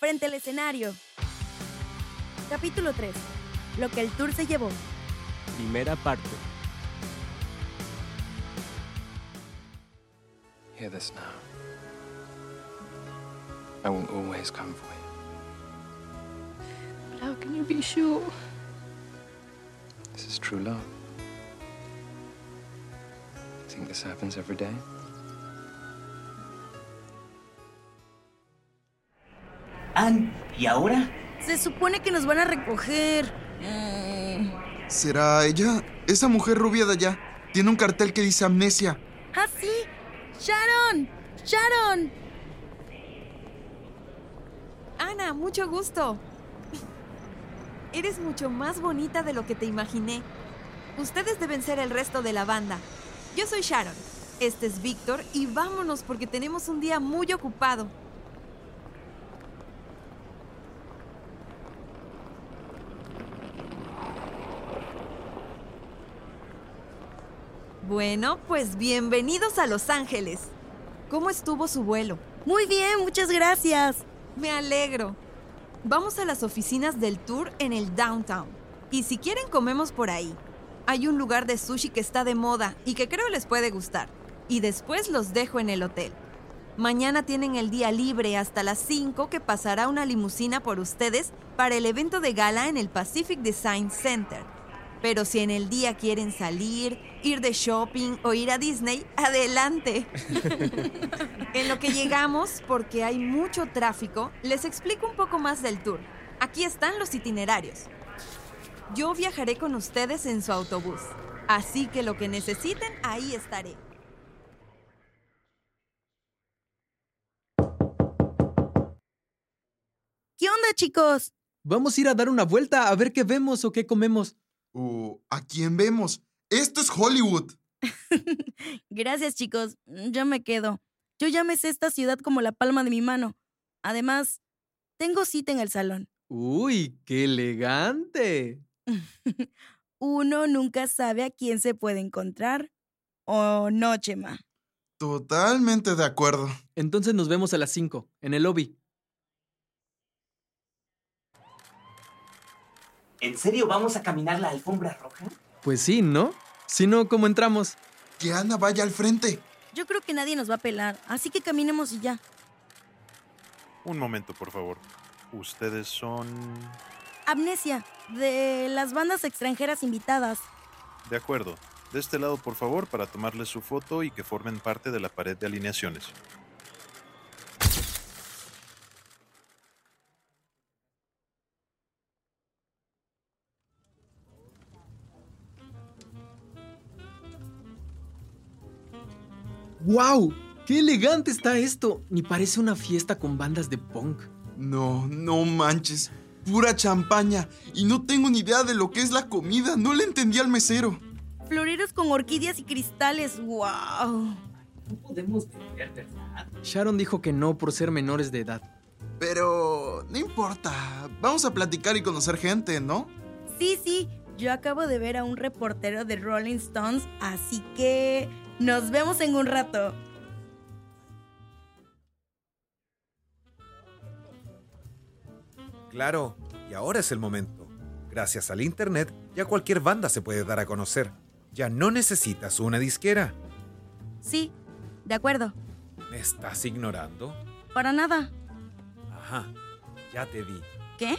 frente al escenario. Capítulo 3. Lo que el tour se llevó. Primera parte. Hear this now. I will always come for you. But how can you be sure? This is true love. Think this happens every day? ¿Y ahora? Se supone que nos van a recoger. Mm. ¿Será ella? Esa mujer rubia de allá. Tiene un cartel que dice amnesia. ¡Ah, sí! ¡Sharon! ¡Sharon! Ana, mucho gusto. Eres mucho más bonita de lo que te imaginé. Ustedes deben ser el resto de la banda. Yo soy Sharon. Este es Víctor y vámonos porque tenemos un día muy ocupado. Bueno, pues bienvenidos a Los Ángeles. ¿Cómo estuvo su vuelo? Muy bien, muchas gracias. Me alegro. Vamos a las oficinas del tour en el downtown. Y si quieren comemos por ahí. Hay un lugar de sushi que está de moda y que creo les puede gustar. Y después los dejo en el hotel. Mañana tienen el día libre hasta las 5 que pasará una limusina por ustedes para el evento de gala en el Pacific Design Center. Pero si en el día quieren salir, ir de shopping o ir a Disney, adelante. en lo que llegamos, porque hay mucho tráfico, les explico un poco más del tour. Aquí están los itinerarios. Yo viajaré con ustedes en su autobús, así que lo que necesiten, ahí estaré. ¿Qué onda, chicos? Vamos a ir a dar una vuelta a ver qué vemos o qué comemos. ¿O a quién vemos? Esto es Hollywood. Gracias, chicos. Yo me quedo. Yo ya me sé esta ciudad como la palma de mi mano. Además, tengo cita en el salón. Uy, qué elegante. Uno nunca sabe a quién se puede encontrar. ¿O no, Chema? Totalmente de acuerdo. Entonces nos vemos a las 5, en el lobby. ¿En serio vamos a caminar la alfombra roja? Pues sí, ¿no? Si no, ¿cómo entramos? Que Ana vaya al frente. Yo creo que nadie nos va a pelar, así que caminemos y ya. Un momento, por favor. Ustedes son... Amnesia, de las bandas extranjeras invitadas. De acuerdo. De este lado, por favor, para tomarles su foto y que formen parte de la pared de alineaciones. ¡Wow! ¡Qué elegante está esto! Ni parece una fiesta con bandas de punk. No, no manches. Pura champaña. Y no tengo ni idea de lo que es la comida. No le entendí al mesero. Floreros con orquídeas y cristales. ¡Wow! No podemos beber, ¿verdad? Sharon dijo que no por ser menores de edad. Pero no importa. Vamos a platicar y conocer gente, ¿no? Sí, sí. Yo acabo de ver a un reportero de Rolling Stones, así que nos vemos en un rato. Claro, y ahora es el momento. Gracias al Internet, ya cualquier banda se puede dar a conocer. Ya no necesitas una disquera. Sí, de acuerdo. ¿Me estás ignorando? Para nada. Ajá, ya te vi. ¿Qué?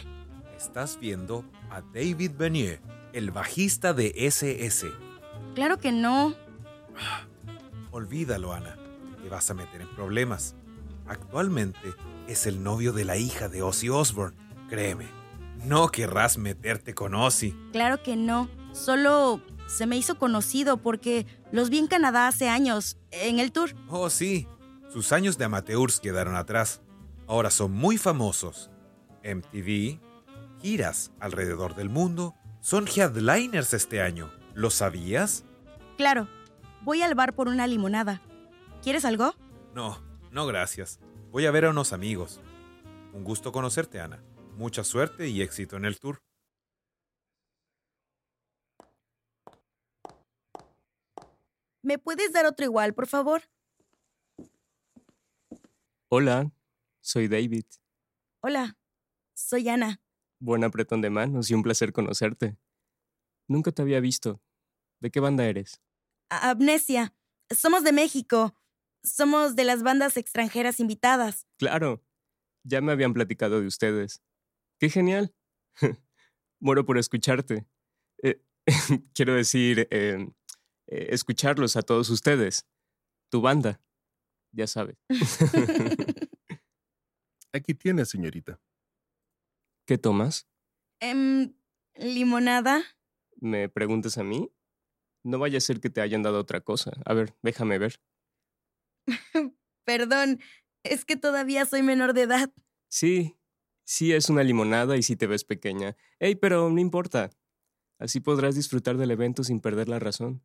Estás viendo a David Benier, el bajista de SS. Claro que no. Olvídalo, Ana. Te vas a meter en problemas. Actualmente es el novio de la hija de Ozzy Osbourne. Créeme, no querrás meterte con Ozzy. Claro que no. Solo se me hizo conocido porque los vi en Canadá hace años, en el tour. Oh, sí. Sus años de amateurs quedaron atrás. Ahora son muy famosos. MTV, giras alrededor del mundo, son headliners este año. ¿Lo sabías? Claro. Voy al bar por una limonada. ¿Quieres algo? No, no gracias. Voy a ver a unos amigos. Un gusto conocerte, Ana. Mucha suerte y éxito en el tour. ¿Me puedes dar otro igual, por favor? Hola, soy David. Hola, soy Ana. Buen apretón de manos y un placer conocerte. Nunca te había visto. ¿De qué banda eres? Amnesia. Somos de México. Somos de las bandas extranjeras invitadas. Claro, ya me habían platicado de ustedes. ¡Qué genial! Muero por escucharte. Eh, quiero decir, eh, eh, escucharlos a todos ustedes. Tu banda, ya sabes. Aquí tiene, señorita. ¿Qué tomas? Em, ¿Limonada? ¿Me preguntas a mí? No vaya a ser que te hayan dado otra cosa. A ver, déjame ver. Perdón, es que todavía soy menor de edad. Sí, sí es una limonada y sí te ves pequeña. Ey, pero no importa. Así podrás disfrutar del evento sin perder la razón.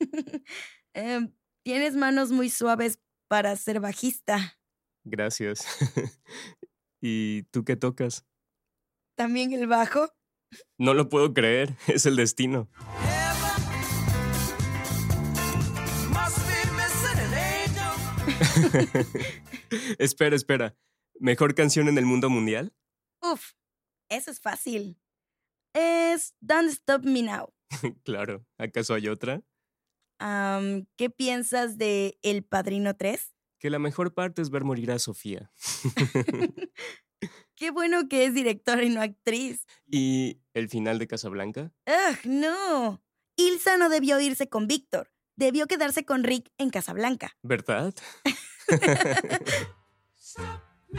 Em, tienes manos muy suaves para ser bajista. Gracias. ¿Y tú qué tocas? ¿También el bajo? No lo puedo creer, es el destino. espera, espera. ¿Mejor canción en el mundo mundial? Uf, eso es fácil. Es Don't Stop Me Now. claro. ¿Acaso hay otra? ¿Qué piensas de El Padrino 3? Que la mejor parte es ver morir a Sofía. Qué bueno que es directora y no actriz. ¿Y el final de Casablanca? ¡Ugh, no! Ilsa no debió irse con Víctor. Debió quedarse con Rick en Casablanca. ¿Verdad?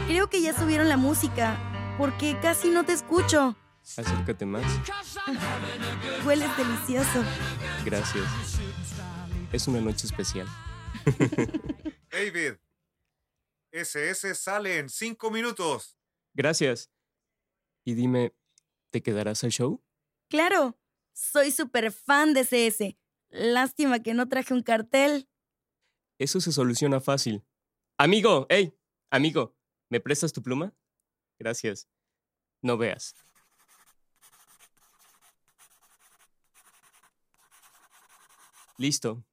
Creo que ya subieron la música, porque casi no te escucho. Acércate más. Hueles delicioso. Gracias. Es una noche especial. David, SS sale en cinco minutos. Gracias. Y dime, ¿te quedarás al show? Claro, soy súper fan de CS. Lástima que no traje un cartel. Eso se soluciona fácil. Amigo, hey, amigo, ¿me prestas tu pluma? Gracias. No veas. Listo.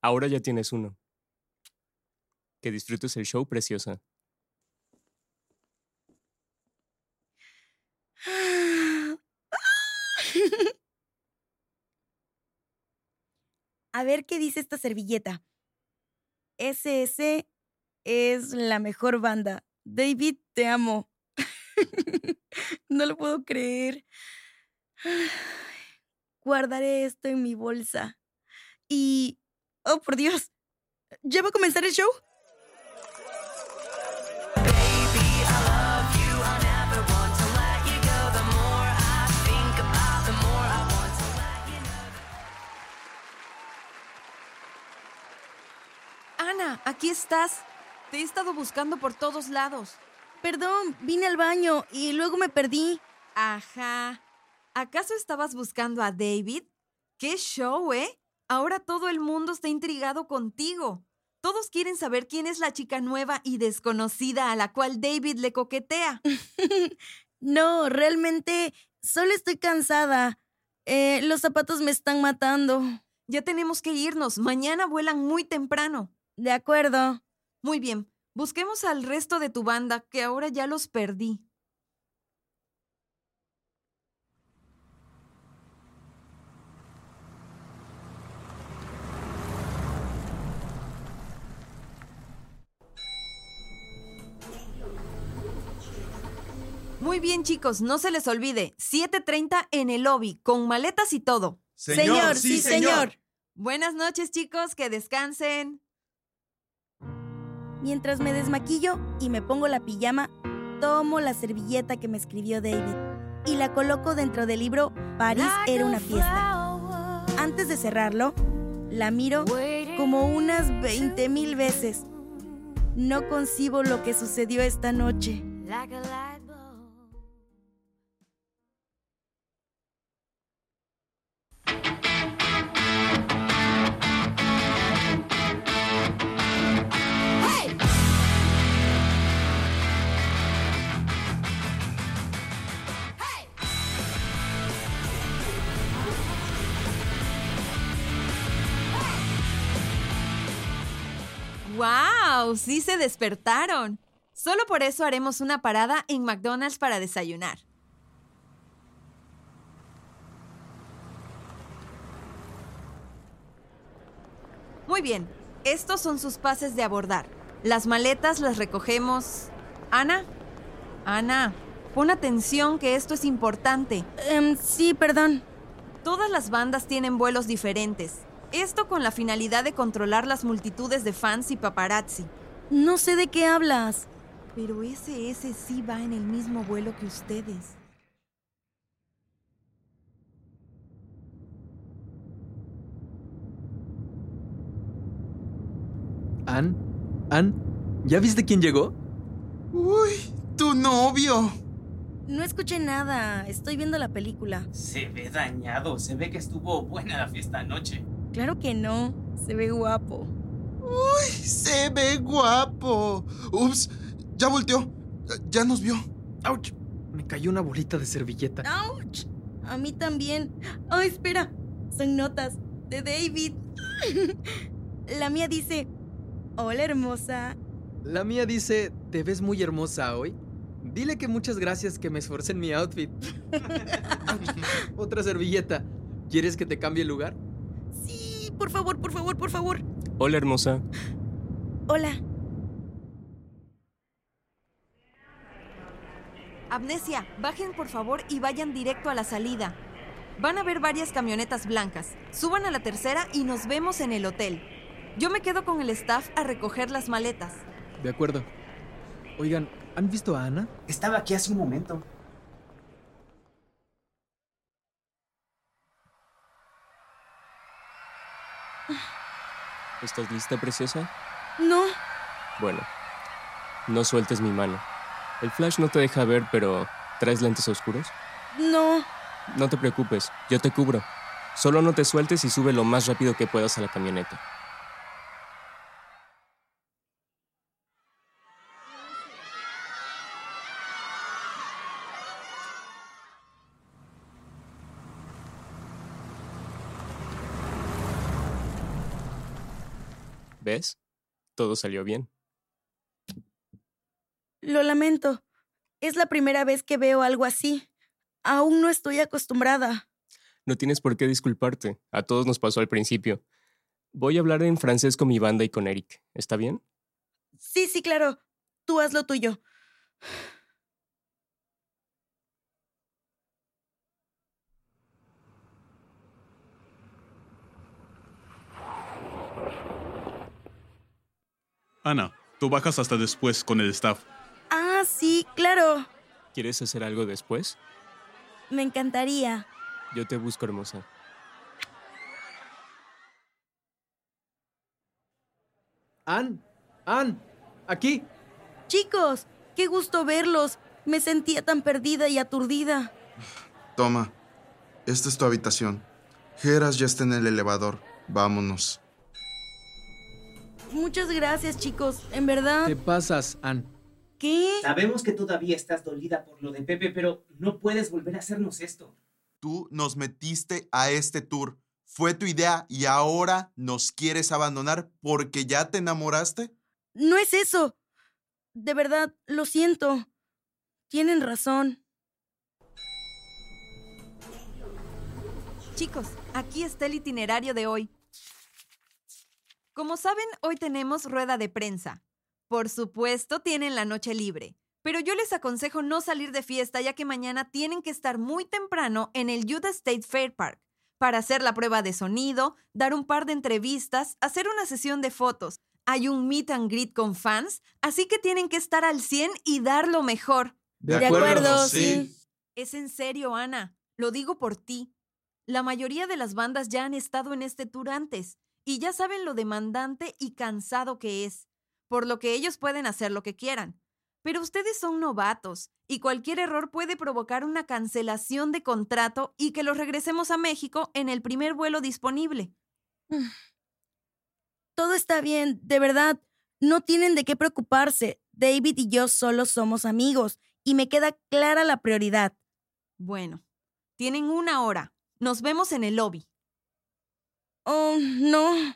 Ahora ya tienes uno. Que disfrutes el show, preciosa. A ver qué dice esta servilleta. SS es la mejor banda. David, te amo. no lo puedo creer. Guardaré esto en mi bolsa. Y... Oh, por Dios. ¿Ya va a comenzar el show? Ana, aquí estás. Te he estado buscando por todos lados. Perdón, vine al baño y luego me perdí. Ajá. ¿Acaso estabas buscando a David? ¡Qué show, eh! Ahora todo el mundo está intrigado contigo. Todos quieren saber quién es la chica nueva y desconocida a la cual David le coquetea. no, realmente solo estoy cansada. Eh, los zapatos me están matando. Ya tenemos que irnos. Mañana vuelan muy temprano. De acuerdo. Muy bien. Busquemos al resto de tu banda, que ahora ya los perdí. Muy bien, chicos, no se les olvide. 7.30 en el lobby, con maletas y todo. Señor, sí, señor. Buenas noches, chicos, que descansen. Mientras me desmaquillo y me pongo la pijama, tomo la servilleta que me escribió David y la coloco dentro del libro París era una fiesta. Antes de cerrarlo, la miro como unas 20 mil veces. No concibo lo que sucedió esta noche. ¡Wow! Sí se despertaron. Solo por eso haremos una parada en McDonald's para desayunar. Muy bien, estos son sus pases de abordar. Las maletas las recogemos. Ana, Ana, pon atención que esto es importante. Em, sí, perdón. Todas las bandas tienen vuelos diferentes. Esto con la finalidad de controlar las multitudes de fans y paparazzi. No sé de qué hablas. Pero SS sí va en el mismo vuelo que ustedes. Ann, Ann, ¿ya viste quién llegó? Uy, tu novio. No escuché nada. Estoy viendo la película. Se ve dañado. Se ve que estuvo buena la fiesta anoche. Claro que no. Se ve guapo. Uy, se ve guapo. Ups, ya volteó. Ya nos vio. ¡Auch! Me cayó una bolita de servilleta. ¡Auch! A mí también. Oh, espera. Son notas de David. La mía dice, hola hermosa. La mía dice, te ves muy hermosa hoy. Dile que muchas gracias que me esforcé en mi outfit. Otra servilleta. ¿Quieres que te cambie el lugar? Sí, por favor, por favor, por favor. Hola, hermosa. Hola. Amnesia, bajen por favor y vayan directo a la salida. Van a ver varias camionetas blancas. Suban a la tercera y nos vemos en el hotel. Yo me quedo con el staff a recoger las maletas. De acuerdo. Oigan, ¿han visto a Ana? Estaba aquí hace un momento. ¿Estás lista, preciosa? No. Bueno, no sueltes mi mano. El flash no te deja ver, pero ¿traes lentes oscuros? No. No te preocupes, yo te cubro. Solo no te sueltes y sube lo más rápido que puedas a la camioneta. ¿Ves? Todo salió bien. Lo lamento. Es la primera vez que veo algo así. Aún no estoy acostumbrada. No tienes por qué disculparte. A todos nos pasó al principio. Voy a hablar en francés con mi banda y con Eric. ¿Está bien? Sí, sí, claro. Tú haz lo tuyo. Ana, tú bajas hasta después con el staff. Ah, sí, claro. ¿Quieres hacer algo después? Me encantaría. Yo te busco, hermosa. Ann, Ann, aquí. Chicos, qué gusto verlos. Me sentía tan perdida y aturdida. Toma, esta es tu habitación. Geras ya está en el elevador. Vámonos. Muchas gracias, chicos. En verdad. Te pasas, Ann. ¿Qué? Sabemos que todavía estás dolida por lo de Pepe, pero no puedes volver a hacernos esto. Tú nos metiste a este tour. Fue tu idea y ahora nos quieres abandonar porque ya te enamoraste. No es eso. De verdad, lo siento. Tienen razón. Chicos, aquí está el itinerario de hoy. Como saben, hoy tenemos rueda de prensa. Por supuesto, tienen la noche libre. Pero yo les aconsejo no salir de fiesta ya que mañana tienen que estar muy temprano en el Utah State Fair Park para hacer la prueba de sonido, dar un par de entrevistas, hacer una sesión de fotos. Hay un meet and greet con fans, así que tienen que estar al 100 y dar lo mejor. De, de acuerdo, acuerdo sí. sí. Es en serio, Ana. Lo digo por ti. La mayoría de las bandas ya han estado en este tour antes y ya saben lo demandante y cansado que es, por lo que ellos pueden hacer lo que quieran. Pero ustedes son novatos y cualquier error puede provocar una cancelación de contrato y que los regresemos a México en el primer vuelo disponible. Todo está bien, de verdad. No tienen de qué preocuparse. David y yo solo somos amigos y me queda clara la prioridad. Bueno, tienen una hora. Nos vemos en el lobby. Oh, no.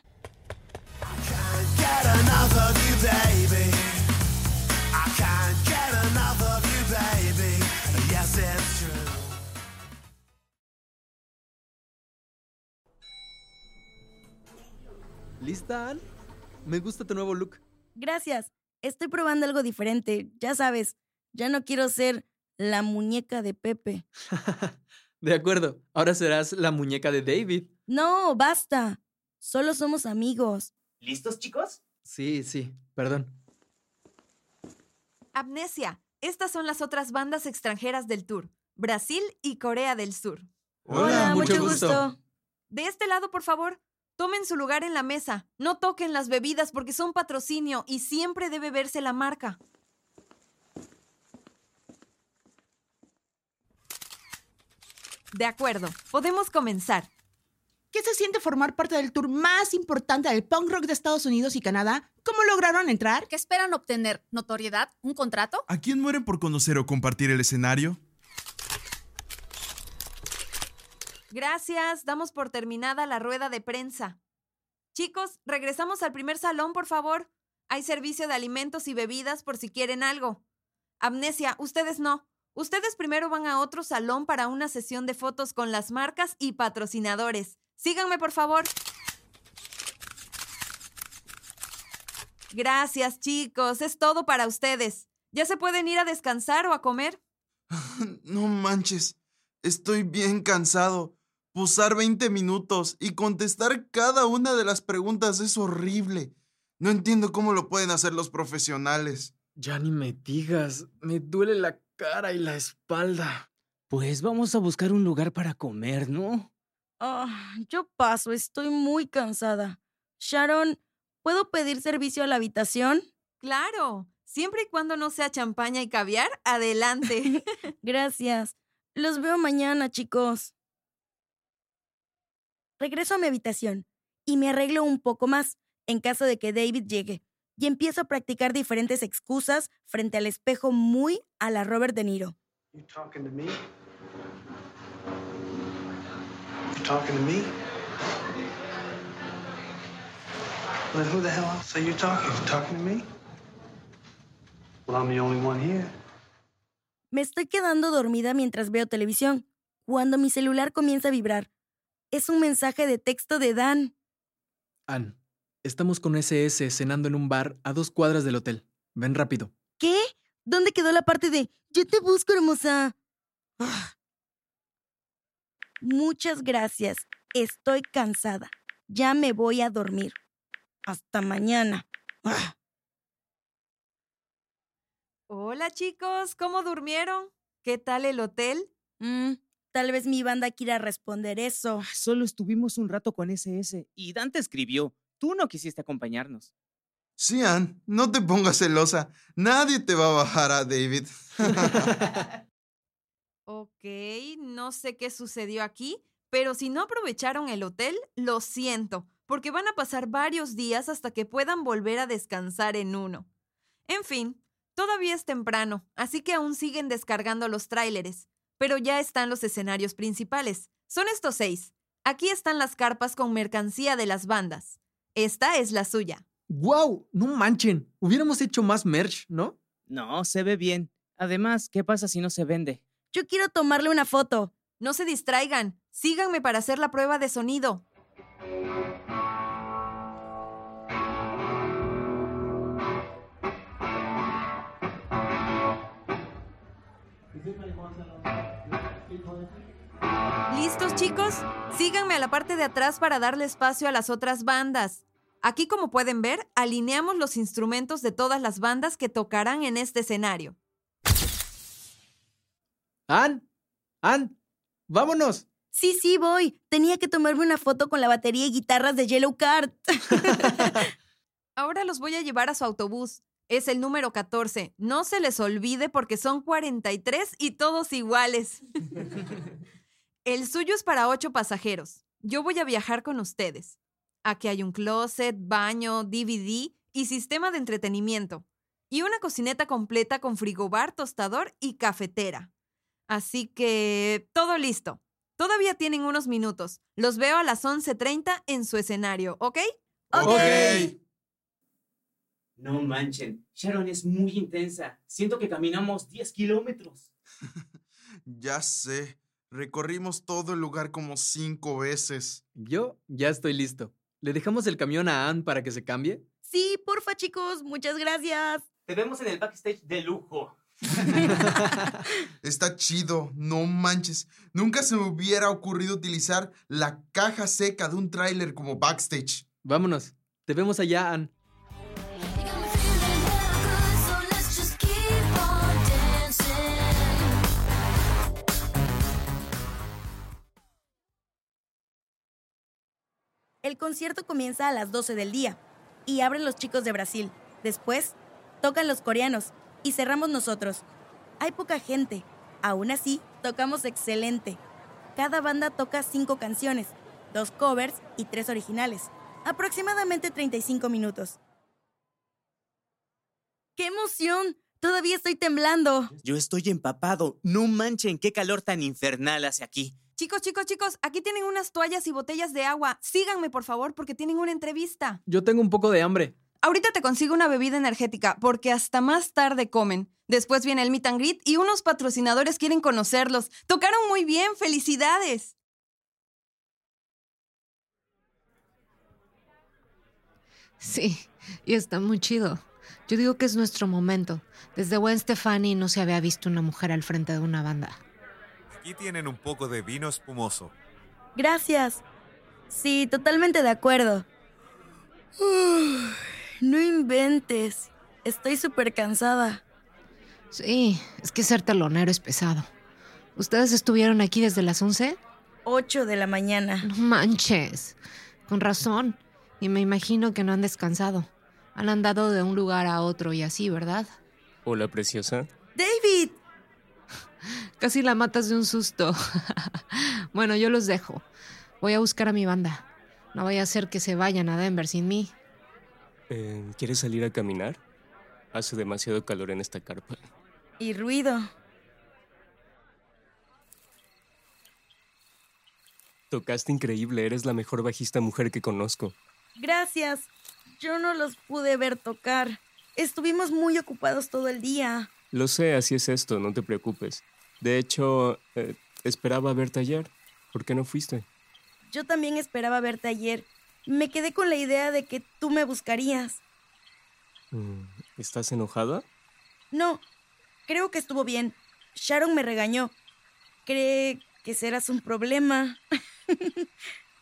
¿Lista, Ann? Me gusta tu nuevo look. Gracias. Estoy probando algo diferente. Ya sabes, ya no quiero ser la muñeca de Pepe. de acuerdo, ahora serás la muñeca de David. No, basta. Solo somos amigos. ¿Listos, chicos? Sí, sí, perdón. Amnesia. Estas son las otras bandas extranjeras del tour. Brasil y Corea del Sur. Hola, mucho, gusto. De este lado, por favor. Tomen su lugar en la mesa. No toquen las bebidas porque son patrocinio y siempre debe verse la marca. De acuerdo, podemos comenzar. ¿Qué se siente formar parte del tour más importante del punk rock de Estados Unidos y Canadá? ¿Cómo lograron entrar? ¿Qué esperan obtener? ¿Notoriedad? ¿Un contrato? ¿A quién mueren por conocer o compartir el escenario? Gracias, damos por terminada la rueda de prensa. Chicos, regresamos al primer salón, por favor. Hay servicio de alimentos y bebidas por si quieren algo. Amnesia, ustedes no. Ustedes primero van a otro salón para una sesión de fotos con las marcas y patrocinadores. Síganme, por favor. Gracias, chicos. Es todo para ustedes. ¿Ya se pueden ir a descansar o a comer? No manches. Estoy bien cansado. Posar 20 minutos y contestar cada una de las preguntas es horrible. No entiendo cómo lo pueden hacer los profesionales. Ya ni me digas. Me duele la cara y la espalda. Pues vamos a buscar un lugar para comer, ¿no? Ah, yo paso, estoy muy cansada. Sharon, ¿puedo pedir servicio a la habitación? Claro, siempre y cuando no sea champaña y caviar, adelante. Gracias. Los veo mañana, chicos. Regreso a mi habitación y me arreglo un poco más en caso de que David llegue y empiezo a practicar diferentes excusas frente al espejo muy a la Robert De Niro. You talking to me? You talking to me? Well, who the hell else are you talking? You talking to me? Well, I'm the only one here. Me estoy quedando dormida mientras veo televisión, cuando mi celular comienza a vibrar. Es un mensaje de texto de Dan. Ann, estamos con SS cenando en un bar a dos cuadras del hotel. Ven rápido. ¿Qué? ¿Dónde quedó la parte de yo te busco, hermosa? Ah. Muchas gracias. Estoy cansada. Ya me voy a dormir. Hasta mañana. Ah. Hola chicos, ¿cómo durmieron? ¿Qué tal el hotel? Mm, tal vez mi banda quiera responder eso. Solo estuvimos un rato con SS y Dante escribió. Tú no quisiste acompañarnos. Sí, Ann, no te pongas celosa. Nadie te va a bajar a David. ok, no sé qué sucedió aquí, pero si no aprovecharon el hotel, lo siento, porque van a pasar varios días hasta que puedan volver a descansar en uno. En fin, todavía es temprano, así que aún siguen descargando los tráileres, pero ya están los escenarios principales. Son estos seis. Aquí están las carpas con mercancía de las bandas. Esta es la suya. ¡Wow! No manchen. Hubiéramos hecho más merch, ¿no? No, se ve bien. Además, ¿qué pasa si no se vende? Yo quiero tomarle una foto. No se distraigan. Síganme para hacer la prueba de sonido. ¿Listos chicos? Síganme a la parte de atrás para darle espacio a las otras bandas. Aquí, como pueden ver, alineamos los instrumentos de todas las bandas que tocarán en este escenario. ¡Ann! ¡Ann! ¡Vámonos! Sí, sí, voy. Tenía que tomarme una foto con la batería y guitarras de Yellow Card. Ahora los voy a llevar a su autobús. Es el número 14. No se les olvide porque son 43 y todos iguales. el suyo es para ocho pasajeros. Yo voy a viajar con ustedes. Aquí hay un closet, baño, DVD y sistema de entretenimiento. Y una cocineta completa con frigobar, tostador y cafetera. Así que todo listo. Todavía tienen unos minutos. Los veo a las 11.30 en su escenario, ¿ok? Ok. No manchen, Sharon es muy intensa. Siento que caminamos 10 kilómetros. ya sé. Recorrimos todo el lugar como cinco veces. Yo ya estoy listo. ¿Le dejamos el camión a Ann para que se cambie? Sí, porfa, chicos, muchas gracias. Te vemos en el backstage de lujo. Está chido, no manches. Nunca se me hubiera ocurrido utilizar la caja seca de un tráiler como backstage. Vámonos. Te vemos allá, Ann. El concierto comienza a las 12 del día y abren los chicos de Brasil. Después, tocan los coreanos y cerramos nosotros. Hay poca gente. Aún así, tocamos excelente. Cada banda toca cinco canciones, dos covers y tres originales. Aproximadamente 35 minutos. ¡Qué emoción! Todavía estoy temblando. Yo estoy empapado. No manchen, qué calor tan infernal hace aquí. Chicos, chicos, chicos, aquí tienen unas toallas y botellas de agua. Síganme, por favor, porque tienen una entrevista. Yo tengo un poco de hambre. Ahorita te consigo una bebida energética, porque hasta más tarde comen. Después viene el meet and greet y unos patrocinadores quieren conocerlos. Tocaron muy bien, felicidades. Sí, y está muy chido. Yo digo que es nuestro momento. Desde Gwen Stefani no se había visto una mujer al frente de una banda. Aquí tienen un poco de vino espumoso. Gracias. Sí, totalmente de acuerdo. Uf, no inventes. Estoy súper cansada. Sí, es que ser talonero es pesado. ¿Ustedes estuvieron aquí desde las 11? 8 de la mañana. No manches. Con razón. Y me imagino que no han descansado. Han andado de un lugar a otro y así, ¿verdad? Hola, preciosa. David. Casi la matas de un susto. bueno, yo los dejo. Voy a buscar a mi banda. No vaya a ser que se vayan a Denver sin mí. Eh, ¿Quieres salir a caminar? Hace demasiado calor en esta carpa. Y ruido. Tocaste increíble, eres la mejor bajista mujer que conozco. Gracias. Yo no los pude ver tocar. Estuvimos muy ocupados todo el día. Lo sé, así es esto, no te preocupes. De hecho, eh, esperaba verte ayer. ¿Por qué no fuiste? Yo también esperaba verte ayer. Me quedé con la idea de que tú me buscarías. Mm, ¿Estás enojada? No, creo que estuvo bien. Sharon me regañó. Cree que serás un problema.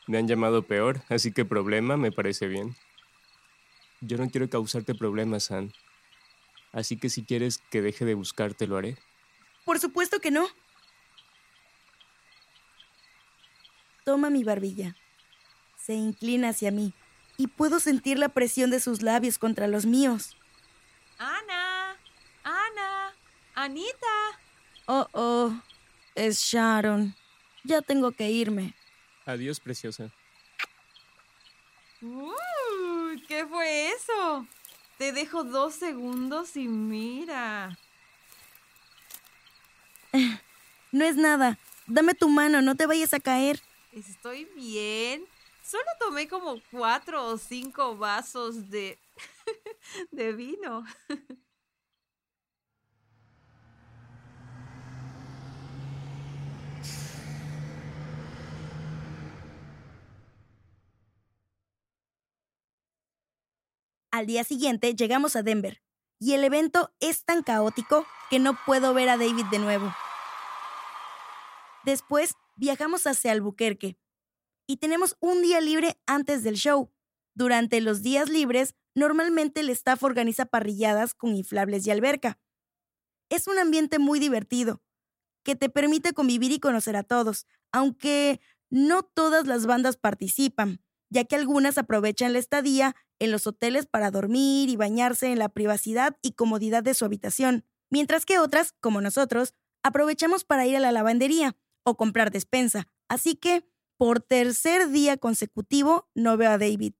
Me han llamado peor, así que problema me parece bien. Yo no quiero causarte problemas, Ann. Así que si quieres que deje de buscarte, lo haré. Por supuesto que no. Toma mi barbilla. Se inclina hacia mí y puedo sentir la presión de sus labios contra los míos. Ana, Ana, Anita. Oh, oh, es Sharon. Ya tengo que irme. Adiós, preciosa. Uh, ¿Qué fue eso? Te dejo dos segundos y mira. No es nada. Dame tu mano, no te vayas a caer. Estoy bien. Solo tomé como cuatro o cinco vasos de. de vino. Al día siguiente llegamos a Denver y el evento es tan caótico que no puedo ver a David de nuevo. Después viajamos hacia Albuquerque y tenemos un día libre antes del show. Durante los días libres, normalmente el staff organiza parrilladas con inflables y alberca. Es un ambiente muy divertido, que te permite convivir y conocer a todos, aunque no todas las bandas participan, ya que algunas aprovechan la estadía en los hoteles para dormir y bañarse en la privacidad y comodidad de su habitación, mientras que otras, como nosotros, aprovechamos para ir a la lavandería o comprar despensa. Así que, por tercer día consecutivo, no veo a David.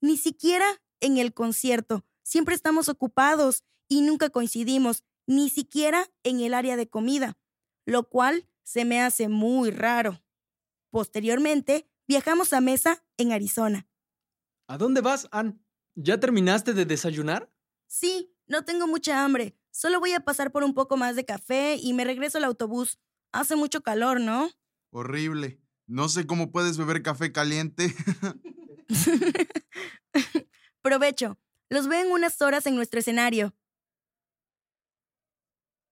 Ni siquiera en el concierto. Siempre estamos ocupados y nunca coincidimos, ni siquiera en el área de comida, lo cual se me hace muy raro. Posteriormente, viajamos a Mesa, en Arizona. ¿A dónde vas, Ann? ¿Ya terminaste de desayunar? Sí, no tengo mucha hambre. Solo voy a pasar por un poco más de café y me regreso al autobús. Hace mucho calor, ¿no? Horrible. No sé cómo puedes beber café caliente. Provecho. Los veo en unas horas en nuestro escenario.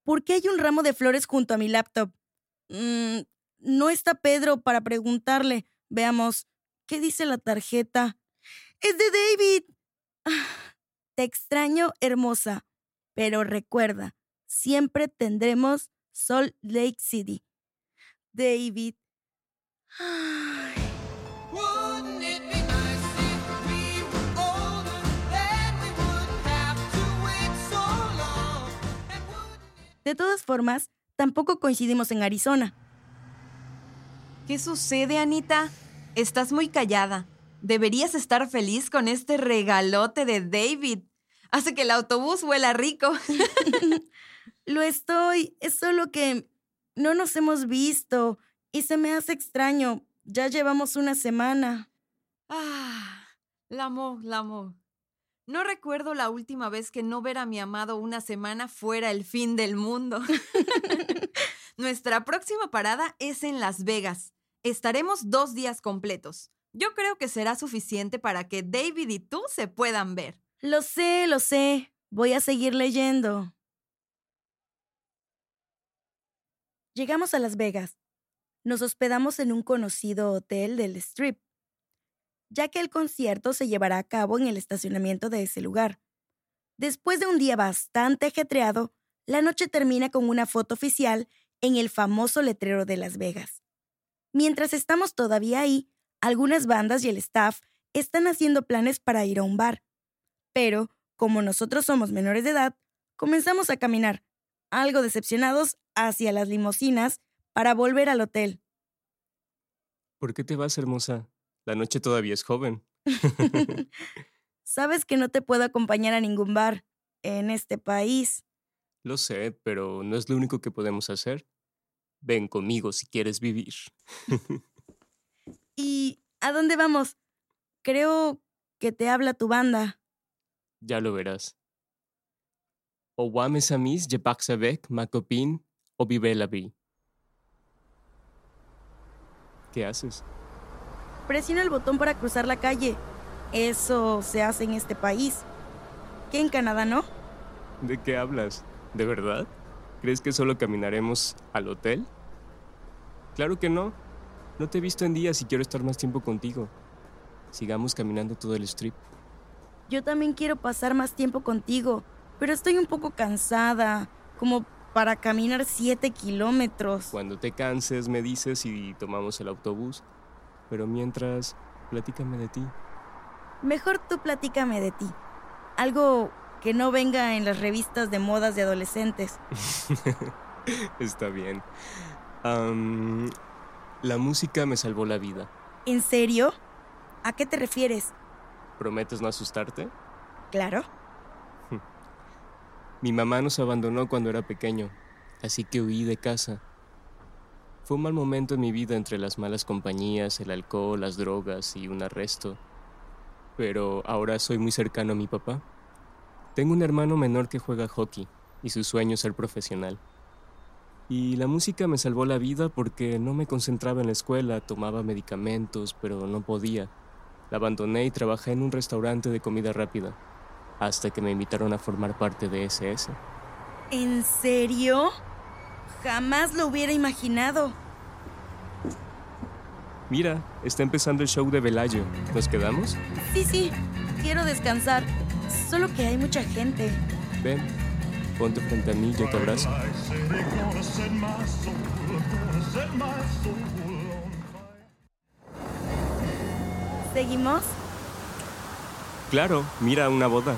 ¿Por qué hay un ramo de flores junto a mi laptop? Mm, no está Pedro para preguntarle. Veamos, ¿qué dice la tarjeta? Es de David. Ah, Te extraño, hermosa. Pero recuerda, siempre tendremos Salt Lake City. David. De todas formas, tampoco coincidimos en Arizona. ¿Qué sucede, Anita? Estás muy callada. Deberías estar feliz con este regalote de David. Hace que el autobús huela rico. Lo estoy, es solo que no nos hemos visto y se me hace extraño. Ya llevamos una semana. Ah, la amo, la amo. No recuerdo la última vez que no ver a mi amado una semana fuera el fin del mundo. Nuestra próxima parada es en Las Vegas. Estaremos dos días completos. Yo creo que será suficiente para que David y tú se puedan ver. Lo sé, lo sé. Voy a seguir leyendo. Llegamos a Las Vegas. Nos hospedamos en un conocido hotel del Strip, ya que el concierto se llevará a cabo en el estacionamiento de ese lugar. Después de un día bastante ajetreado, la noche termina con una foto oficial en el famoso letrero de Las Vegas. Mientras estamos todavía ahí, algunas bandas y el staff están haciendo planes para ir a un bar. Pero, como nosotros somos menores de edad, comenzamos a caminar, algo decepcionados, hacia las limusinas para volver al hotel. ¿Por qué te vas, hermosa? La noche todavía es joven. Sabes que no te puedo acompañar a ningún bar en este país. Lo sé, pero no es lo único que podemos hacer. Ven conmigo si quieres vivir. ¿Y a dónde vamos? Creo que te habla tu banda. Ya lo verás. Owame Samis, Jepaxabek, Macopin o Vive la Vi. ¿Qué haces? Presiona el botón para cruzar la calle. Eso se hace en este país. ¿Qué en Canadá no? ¿De qué hablas? ¿De verdad? ¿Crees que solo caminaremos al hotel? Claro que no. No te he visto en días y quiero estar más tiempo contigo. Sigamos caminando todo el strip. Yo también quiero pasar más tiempo contigo, pero estoy un poco cansada, como para caminar siete kilómetros. Cuando te canses me dices y tomamos el autobús. Pero mientras, platícame de ti. Mejor tú platícame de ti. Algo que no venga en las revistas de modas de adolescentes. Está bien. La música me salvó la vida. ¿En serio? ¿A qué te refieres? ¿Prometes no asustarte? Claro. Mi mamá nos abandonó cuando era pequeño, así que huí de casa. Fue un mal momento en mi vida entre las malas compañías, el alcohol, las drogas y un arresto. Pero ahora soy muy cercano a mi papá. Tengo un hermano menor que juega hockey y su sueño es ser profesional. Y la música me salvó la vida porque no me concentraba en la escuela, tomaba medicamentos, pero no podía. La abandoné y trabajé en un restaurante de comida rápida, hasta que me invitaron a formar parte de SS. ¿En serio? Jamás lo hubiera imaginado. Mira, está empezando el show de Velayo. ¿Nos quedamos? Sí, sí, quiero descansar. Solo que hay mucha gente. Ven, ponte frente a mí, yo te abrazo. ¿Seguimos? Claro, mira una boda.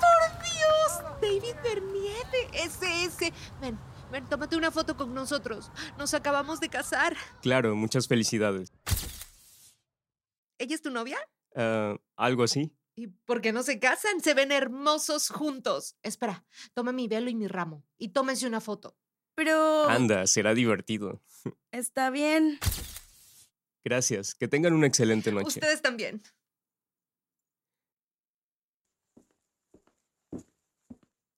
¡Por Dios! David Bernier, ese, ese. Ven, ven, tómate una foto con nosotros. Nos acabamos de casar. Claro, muchas felicidades. ¿Ella es tu novia? Ah, Algo así. ¿Y por qué no se casan? Se ven hermosos juntos. Espera, toma mi velo y mi ramo y tómense una foto. Pero... Anda, será divertido. Está bien. Gracias, que tengan una excelente noche. Ustedes también.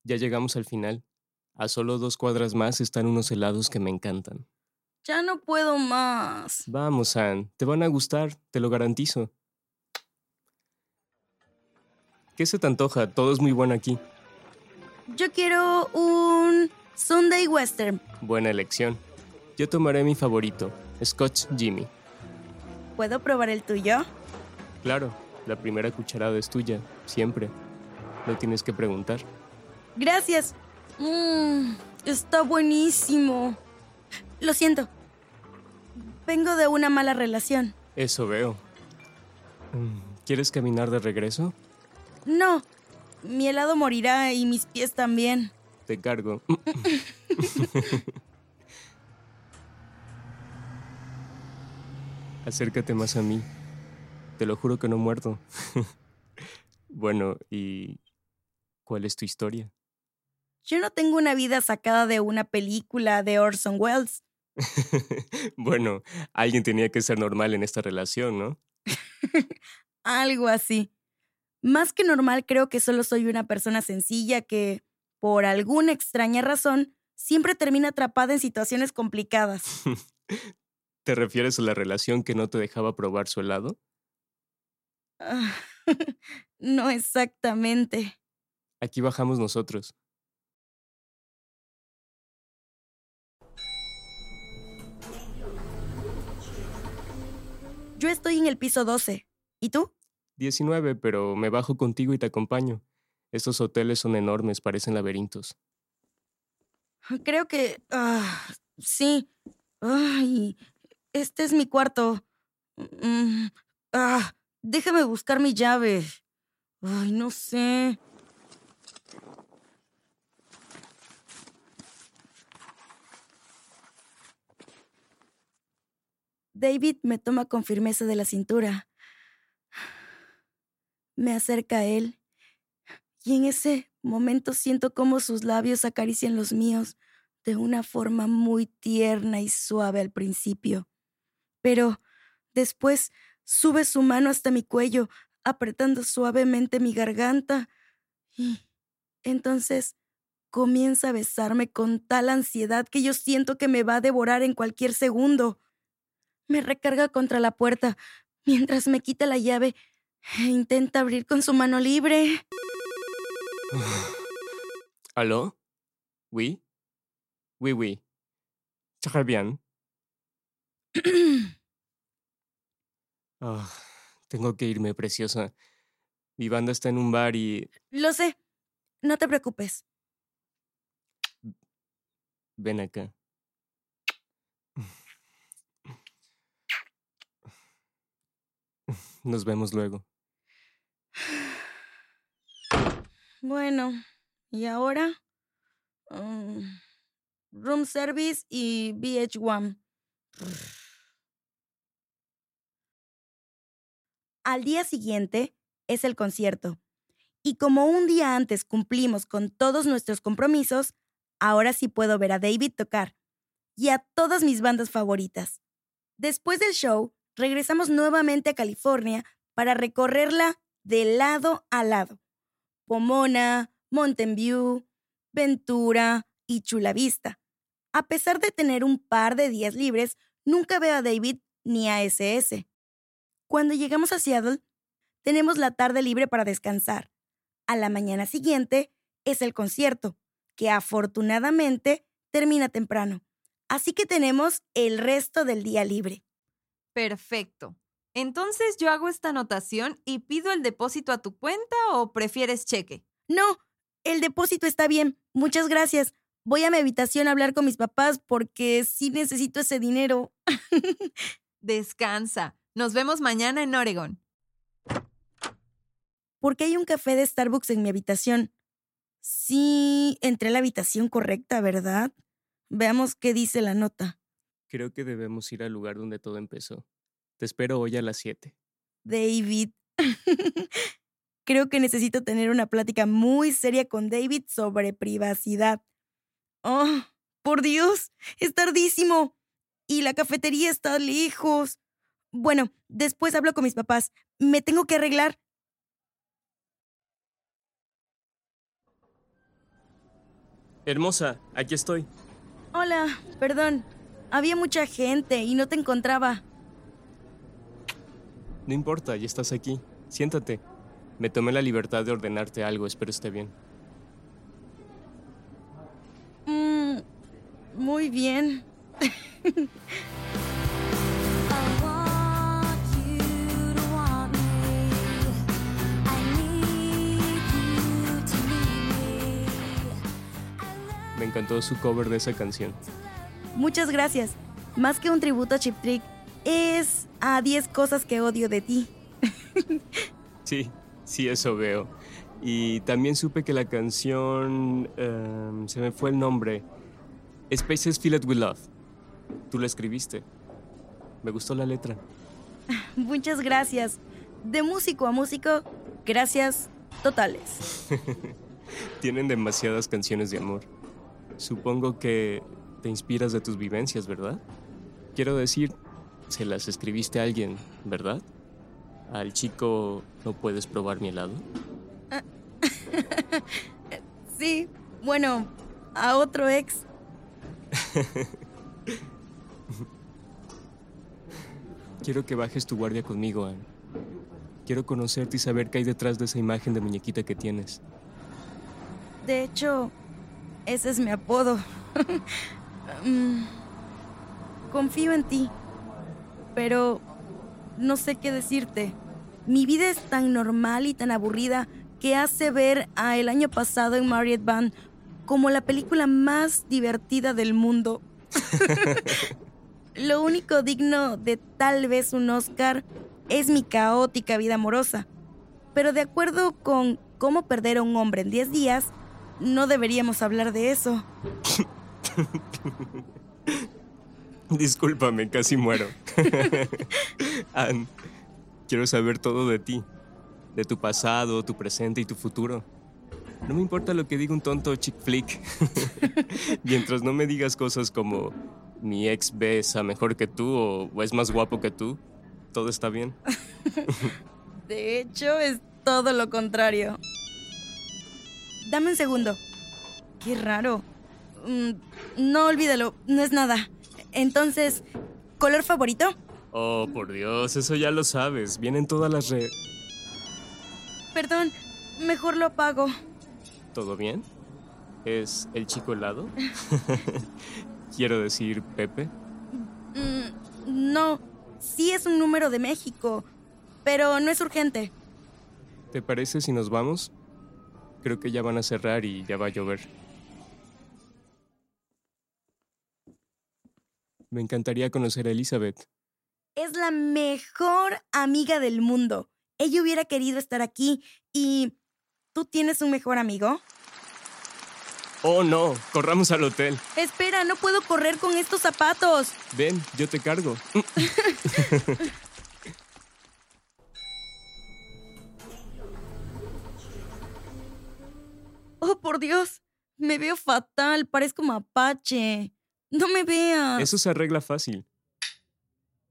Ya llegamos al final. A solo dos cuadras más están unos helados que me encantan. Ya no puedo más. Vamos, Ann, te van a gustar, te lo garantizo. ¿Qué se te antoja? Todo es muy bueno aquí. Yo quiero un Sunday Western. Buena elección. Yo tomaré mi favorito, Scotch Jimmy. ¿Puedo probar el tuyo? Claro, la primera cucharada es tuya, siempre. No tienes que preguntar. Gracias. Mmm, está buenísimo. Lo siento. Vengo de una mala relación. Eso veo. Mm, ¿Quieres caminar de regreso? No, mi helado morirá y mis pies también. Te cargo. Acércate más a mí. Te lo juro que no muerdo. bueno, ¿y cuál es tu historia? Yo no tengo una vida sacada de una película de Orson Welles. bueno, alguien tenía que ser normal en esta relación, ¿no? Algo así. Más que normal, creo que solo soy una persona sencilla que, por alguna extraña razón, siempre termina atrapada en situaciones complicadas. ¿Te refieres a la relación que no te dejaba probar su helado? Ah, no exactamente. Aquí bajamos nosotros. Yo estoy en el piso 12. ¿Y tú? 19, pero me bajo contigo y te acompaño. Estos hoteles son enormes, parecen laberintos. Creo que... ah, sí. Ay, este es mi cuarto. Mm, ah, déjame buscar mi llave. Ay, no sé. David me toma con firmeza de la cintura. Me acerca a él y en ese momento siento como sus labios acarician los míos de una forma muy tierna y suave al principio. Pero después sube su mano hasta mi cuello, apretando suavemente mi garganta y entonces comienza a besarme con tal ansiedad que yo siento que me va a devorar en cualquier segundo. Me recarga contra la puerta mientras me quita la llave e intenta abrir con su mano libre. ¿Aló? ¿Oui? Oui, oui. Très bien. Ah, tengo que irme, preciosa. Mi banda está en un bar y... Lo sé. No te preocupes. Ven acá. Nos vemos luego. Bueno, ¿y ahora? Mm, room service y VH1. Al día siguiente es el concierto. Y como un día antes cumplimos con todos nuestros compromisos, ahora sí puedo ver a David tocar y a todas mis bandas favoritas. Después del show, regresamos nuevamente a California para recorrerla de lado a lado. Pomona, Mountain View, Ventura y Chula Vista. A pesar de tener un par de días libres, nunca veo a David ni a SS. Cuando llegamos a Seattle, tenemos la tarde libre para descansar. A la mañana siguiente es el concierto, que afortunadamente termina temprano. Así que tenemos el resto del día libre. Perfecto. Entonces yo hago esta anotación y pido el depósito a tu cuenta o prefieres cheque. No, el depósito está bien. Muchas gracias. Voy a mi habitación a hablar con mis papás porque sí necesito ese dinero. Descansa. Nos vemos mañana en Oregon. ¿Por qué hay un café de Starbucks en mi habitación? Sí, entré a la habitación correcta, ¿verdad? Veamos qué dice la nota. Creo que debemos ir al lugar donde todo empezó. Te espero hoy a las 7. David. Creo que necesito tener una plática muy seria con David sobre privacidad. Oh, por Dios, es tardísimo. Y la cafetería está lejos. Bueno, después hablo con mis papás. Me tengo que arreglar. Hermosa, aquí estoy. Hola, perdón. Había mucha gente y no te encontraba. No importa, ya estás aquí. Siéntate. Me tomé la libertad de ordenarte algo, espero esté bien. Mm, muy bien. Me encantó su cover de esa canción. Muchas gracias. Más que un tributo a Chip Trick, es a 10 cosas que odio de ti. Sí, sí, eso veo. Y también supe que la canción... em, se me fue el nombre. Spaces Filled With Love. Tú la escribiste. Me gustó la letra. Muchas gracias. De músico a músico, gracias totales. Tienen demasiadas canciones de amor. Supongo que te inspiras de tus vivencias, ¿verdad? Quiero decir, se las escribiste a alguien, ¿verdad? Al chico no puedes probar mi helado. Sí, bueno, a otro ex. Quiero que bajes tu guardia conmigo, Anne. Quiero conocerte y saber qué hay detrás de esa imagen de muñequita que tienes. De hecho, ese es mi apodo. Mm, Confío en ti, pero no sé qué decirte. Mi vida es tan normal y tan aburrida que hace ver a el año pasado en Marriott Band como la película más divertida del mundo. Lo único digno de tal vez un Oscar es mi caótica vida amorosa. Pero de acuerdo con cómo perder a un hombre en 10 días, no deberíamos hablar de eso. Discúlpame, casi muero. Anne, quiero saber todo de ti, de tu pasado, tu presente y tu futuro. No me importa lo que diga un tonto chick flick. Mientras no me digas cosas como mi ex besa mejor que tú o, es más guapo que tú, todo está bien. De hecho, es todo lo contrario. Dame un segundo. Qué raro. Mm, no olvídalo, no es nada. Entonces, ¿color favorito? Oh, por Dios, eso ya lo sabes. Vienen todas las re... Perdón, mejor lo apago. ¿Todo bien? ¿Es el chico helado? Quiero decir, Pepe. Mm, no, sí es un número de México, pero no es urgente. ¿Te parece si nos vamos? Creo que ya van a cerrar y ya va a llover. Me encantaría conocer a Elizabeth. Es la mejor amiga del mundo. Ella hubiera querido estar aquí y... ¿Tú tienes un mejor amigo? Oh, no, corramos al hotel. Espera, no puedo correr con estos zapatos. Ven, yo te cargo. Oh, por Dios. Me veo fatal, parezco mapache. No me veas. Eso se arregla fácil.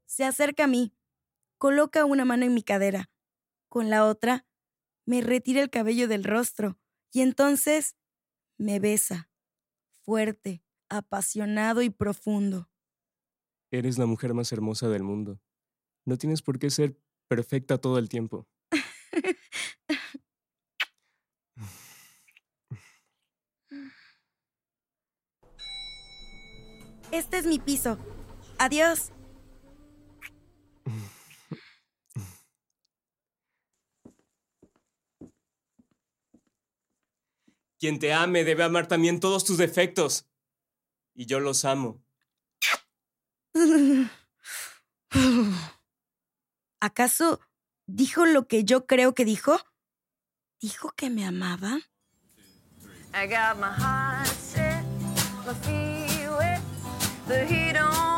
Se acerca a mí, coloca una mano en mi cadera, con la otra me retira el cabello del rostro y entonces me besa, fuerte, apasionado y profundo. Eres la mujer más hermosa del mundo. No tienes por qué ser perfecta todo el tiempo. Este es mi piso. Adiós. Quien te ame debe amar también todos tus defectos. Y yo los amo. ¿Acaso dijo lo que yo creo que dijo? ¿Dijo que me amaba? I got my heart set, my feet the heat on